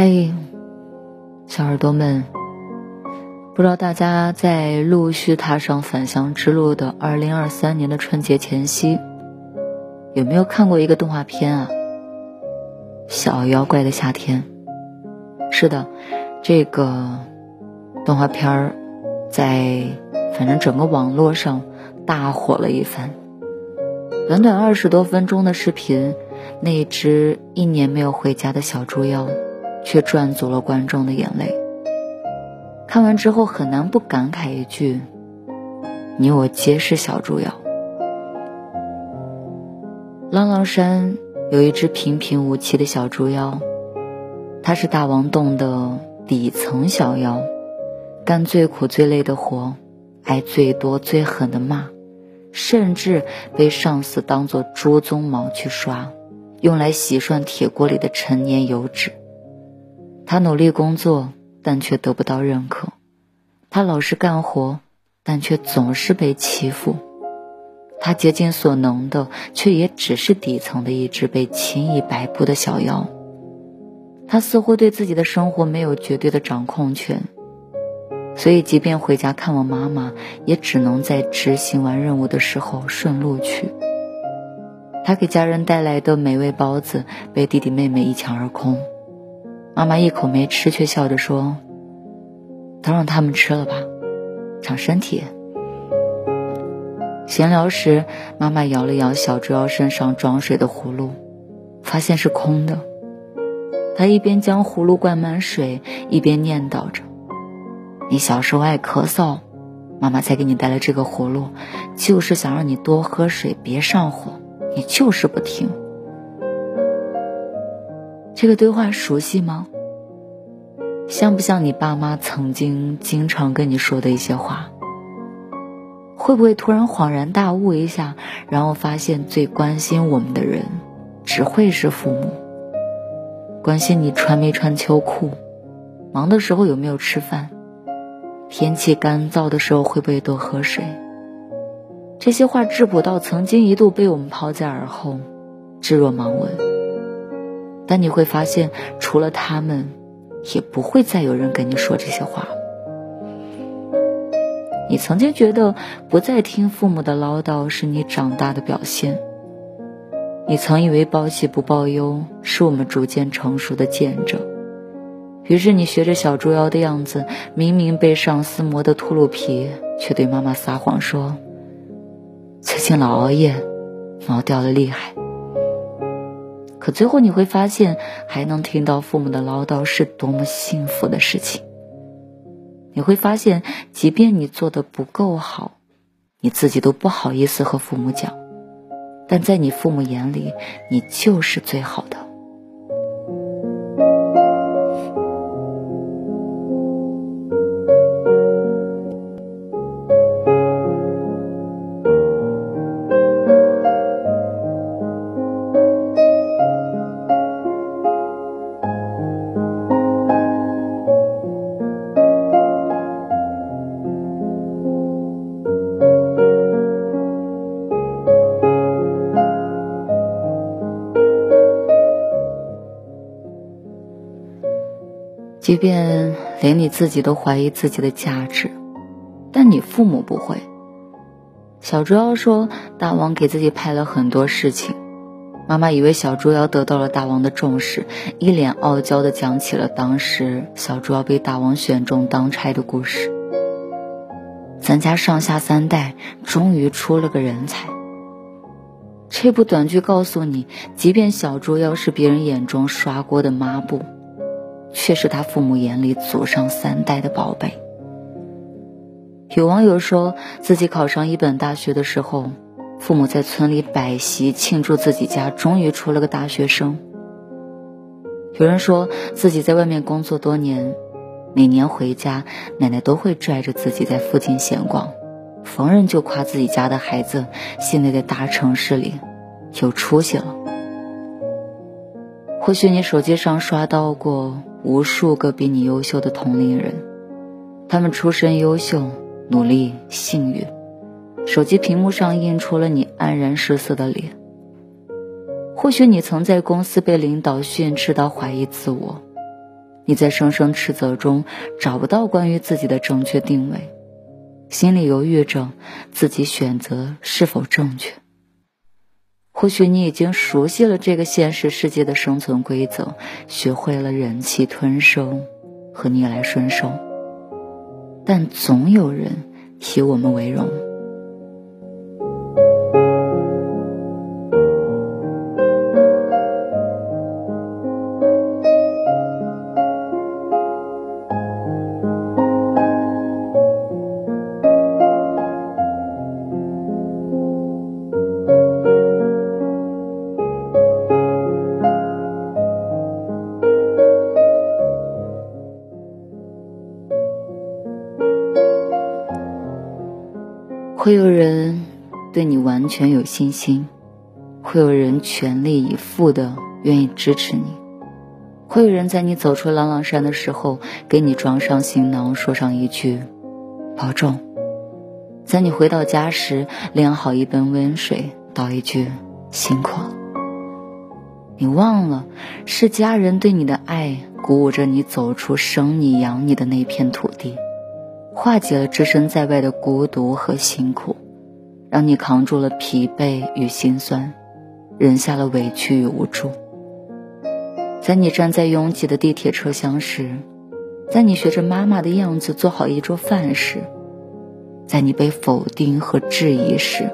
嗨，小耳朵们，不知道大家在陆续踏上返乡之路的二零二三年的春节前夕，有没有看过一个动画片啊？《小妖怪的夏天》。是的，这个动画片儿在反正整个网络上大火了一番。短短二十多分钟的视频，那只一年没有回家的小猪妖。却赚足了观众的眼泪。看完之后，很难不感慨一句：“你我皆是小猪妖。”浪浪山有一只平平无奇的小猪妖，它是大王洞的底层小妖，干最苦最累的活，挨最多最狠的骂，甚至被上司当做猪鬃毛去刷，用来洗涮铁锅里的陈年油脂。他努力工作，但却得不到认可；他老实干活，但却总是被欺负；他竭尽所能的，却也只是底层的一只被轻易摆布的小妖。他似乎对自己的生活没有绝对的掌控权，所以即便回家看望妈妈，也只能在执行完任务的时候顺路去。他给家人带来的美味包子，被弟弟妹妹一抢而空。妈妈一口没吃，却笑着说：“都让他们吃了吧，长身体。”闲聊时，妈妈摇了摇小猪妖身上装水的葫芦，发现是空的。她一边将葫芦灌满水，一边念叨着：“你小时候爱咳嗽，妈妈才给你带了这个葫芦，就是想让你多喝水，别上火。你就是不听。”这个对话熟悉吗？像不像你爸妈曾经经常跟你说的一些话？会不会突然恍然大悟一下，然后发现最关心我们的人，只会是父母？关心你穿没穿秋裤，忙的时候有没有吃饭，天气干燥的时候会不会多喝水？这些话质朴到曾经一度被我们抛在耳后，置若罔闻。但你会发现，除了他们，也不会再有人跟你说这些话。你曾经觉得不再听父母的唠叨是你长大的表现，你曾以为报喜不报忧是我们逐渐成熟的见证，于是你学着小猪妖的样子，明明被上司磨得秃噜皮，却对妈妈撒谎说：“最近老熬夜，毛掉的厉害。”可最后你会发现，还能听到父母的唠叨是多么幸福的事情。你会发现，即便你做的不够好，你自己都不好意思和父母讲，但在你父母眼里，你就是最好的。即便连你自己都怀疑自己的价值，但你父母不会。小猪妖说：“大王给自己派了很多事情。”妈妈以为小猪妖得到了大王的重视，一脸傲娇的讲起了当时小猪妖被大王选中当差的故事。咱家上下三代终于出了个人才。这部短剧告诉你，即便小猪妖是别人眼中刷锅的抹布。却是他父母眼里祖上三代的宝贝。有网友说自己考上一本大学的时候，父母在村里摆席庆祝自己家终于出了个大学生。有人说自己在外面工作多年，每年回家，奶奶都会拽着自己在附近闲逛，逢人就夸自己家的孩子现在在大城市里有出息了。或许你手机上刷到过无数个比你优秀的同龄人，他们出身优秀、努力、幸运。手机屏幕上映出了你黯然失色的脸。或许你曾在公司被领导训斥到怀疑自我，你在声声斥责中找不到关于自己的正确定位，心里犹豫着自己选择是否正确。或许你已经熟悉了这个现实世界的生存规则，学会了忍气吞声和逆来顺受，但总有人以我们为荣。全有信心，会有人全力以赴的愿意支持你，会有人在你走出朗朗山的时候给你装上行囊，说上一句“保重”；在你回到家时晾好一盆温水，道一句“辛苦”。你忘了，是家人对你的爱鼓舞着你走出生你养你的那片土地。化解了置身在外的孤独和辛苦，让你扛住了疲惫与心酸，忍下了委屈与无助。在你站在拥挤的地铁车厢时，在你学着妈妈的样子做好一桌饭时，在你被否定和质疑时，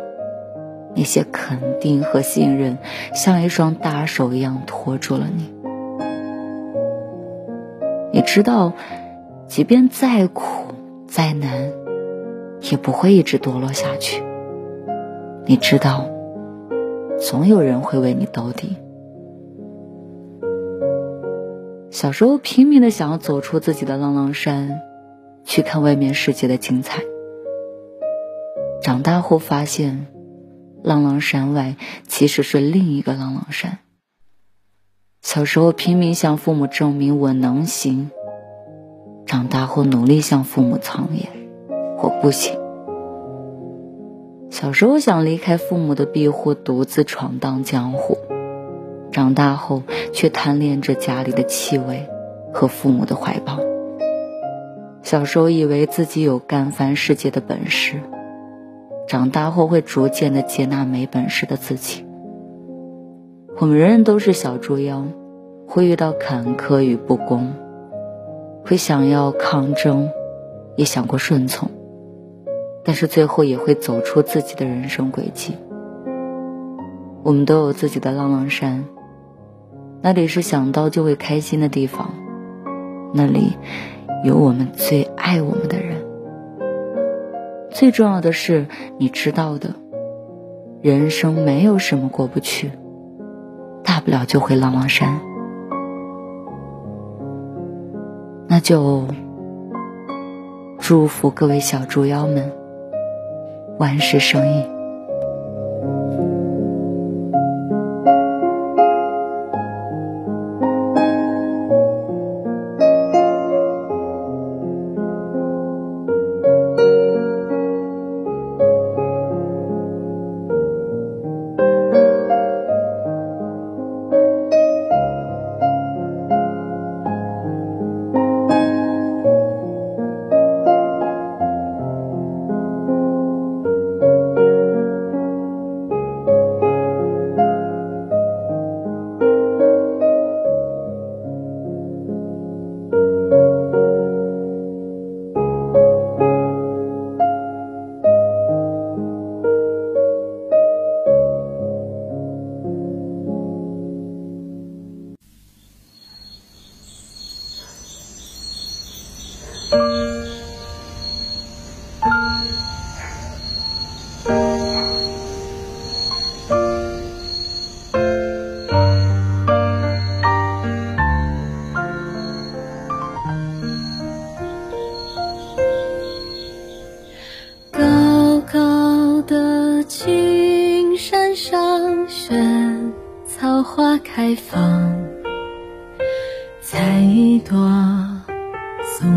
那些肯定和信任像一双大手一样托住了你。你知道，即便再苦。再难，也不会一直堕落下去。你知道，总有人会为你兜底。小时候拼命的想要走出自己的浪浪山，去看外面世界的精彩。长大后发现，浪浪山外其实是另一个浪浪山。小时候拼命向父母证明我能行。长大后努力向父母藏言，我不行。小时候想离开父母的庇护，独自闯荡江湖；长大后却贪恋着家里的气味和父母的怀抱。小时候以为自己有干翻世界的本事，长大后会逐渐的接纳没本事的自己。我们人人都是小猪妖，会遇到坎坷与不公。会想要抗争，也想过顺从，但是最后也会走出自己的人生轨迹。我们都有自己的浪浪山，那里是想到就会开心的地方，那里有我们最爱我们的人。最重要的是，你知道的，人生没有什么过不去，大不了就回浪浪山。那就祝福各位小猪妖们万事生意。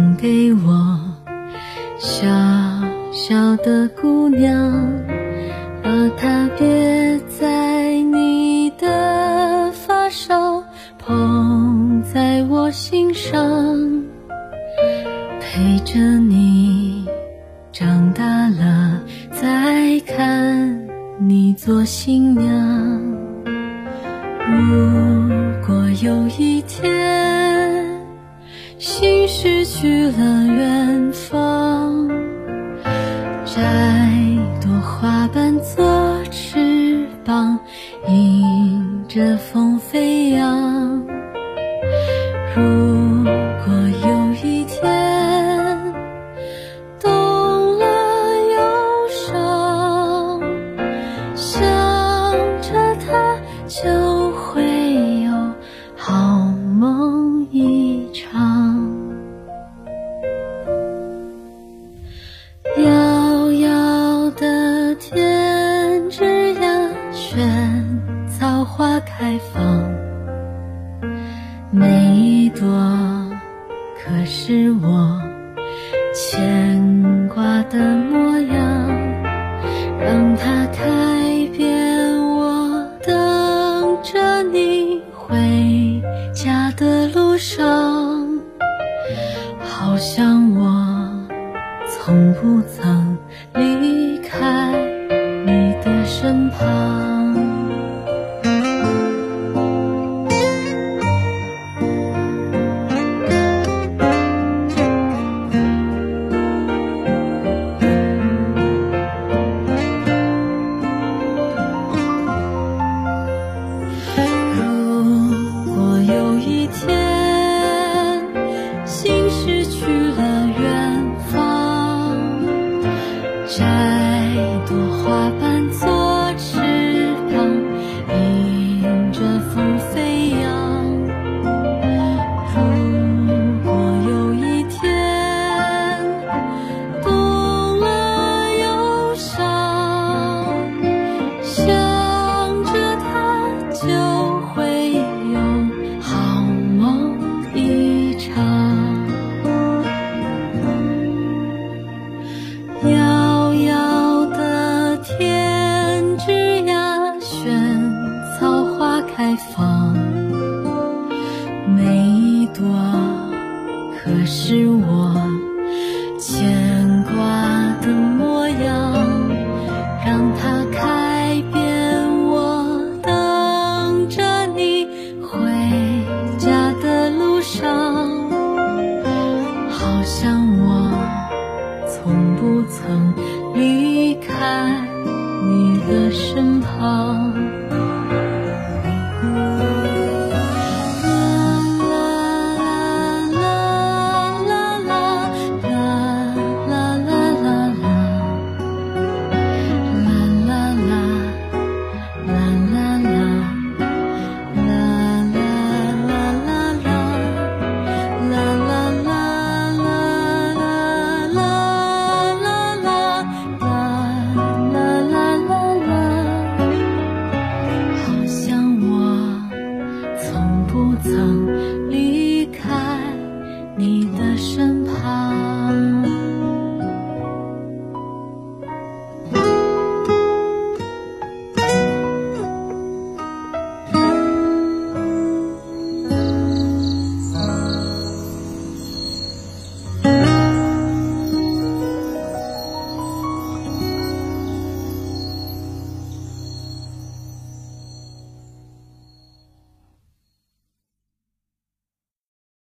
送给我，小小的姑娘，把它别在你的发梢，捧在我心上，陪着你长大了，再看你做新娘。如果有一天，去了远方，会 아